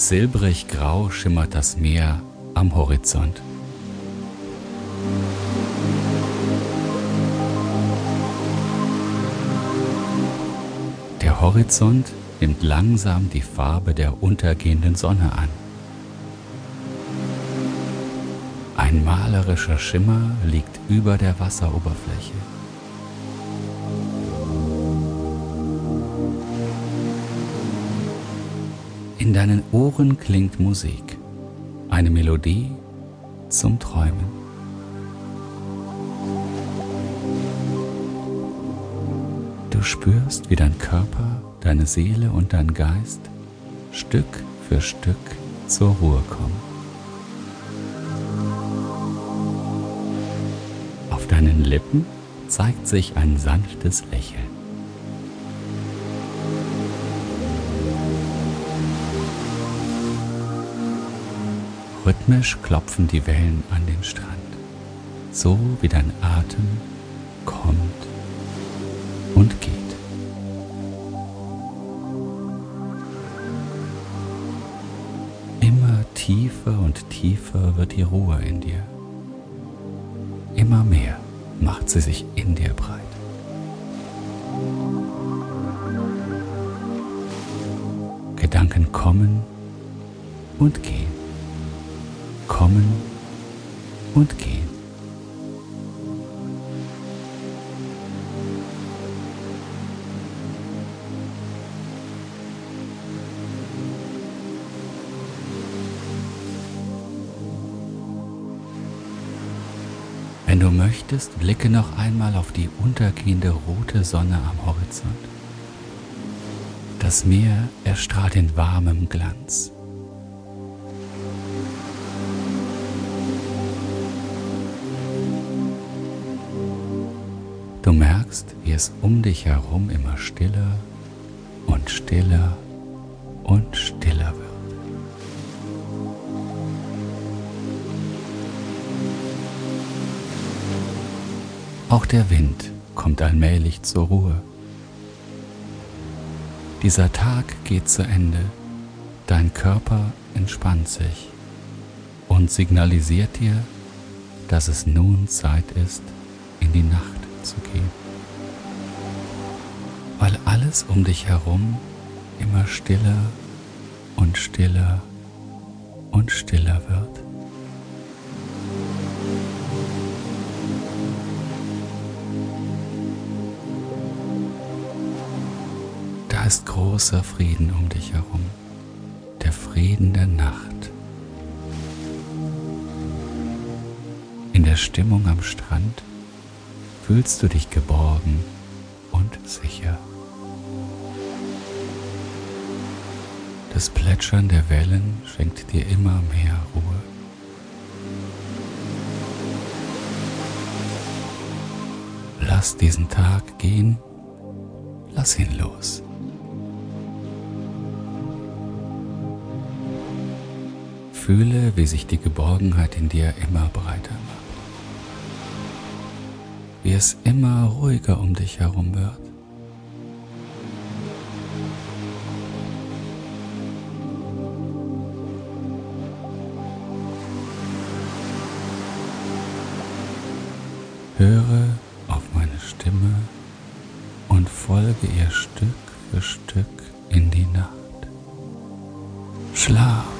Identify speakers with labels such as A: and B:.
A: Silbrig grau schimmert das Meer am Horizont. Der Horizont nimmt langsam die Farbe der untergehenden Sonne an. Ein malerischer Schimmer liegt über der Wasseroberfläche. In deinen Ohren klingt Musik, eine Melodie zum Träumen. Du spürst, wie dein Körper, deine Seele und dein Geist Stück für Stück zur Ruhe kommen. Auf deinen Lippen zeigt sich ein sanftes Lächeln. Rhythmisch klopfen die Wellen an den Strand, so wie dein Atem kommt und geht. Immer tiefer und tiefer wird die Ruhe in dir. Immer mehr macht sie sich in dir breit. Gedanken kommen und gehen kommen und gehen. Wenn du möchtest, blicke noch einmal auf die untergehende rote Sonne am Horizont. Das Meer erstrahlt in warmem Glanz. Merkst, wie es um dich herum immer stiller und stiller und stiller wird. Auch der Wind kommt allmählich zur Ruhe. Dieser Tag geht zu Ende, dein Körper entspannt sich und signalisiert dir, dass es nun Zeit ist, in die Nacht zu gehen. Alles um dich herum immer stiller und stiller und stiller wird. Da ist großer Frieden um dich herum, der Frieden der Nacht. In der Stimmung am Strand fühlst du dich geborgen und sicher. Das Plätschern der Wellen schenkt dir immer mehr Ruhe. Lass diesen Tag gehen, lass ihn los. Fühle, wie sich die Geborgenheit in dir immer breiter macht wie es immer ruhiger um dich herum wird. Höre auf meine Stimme und folge ihr Stück für Stück in die Nacht. Schlaf.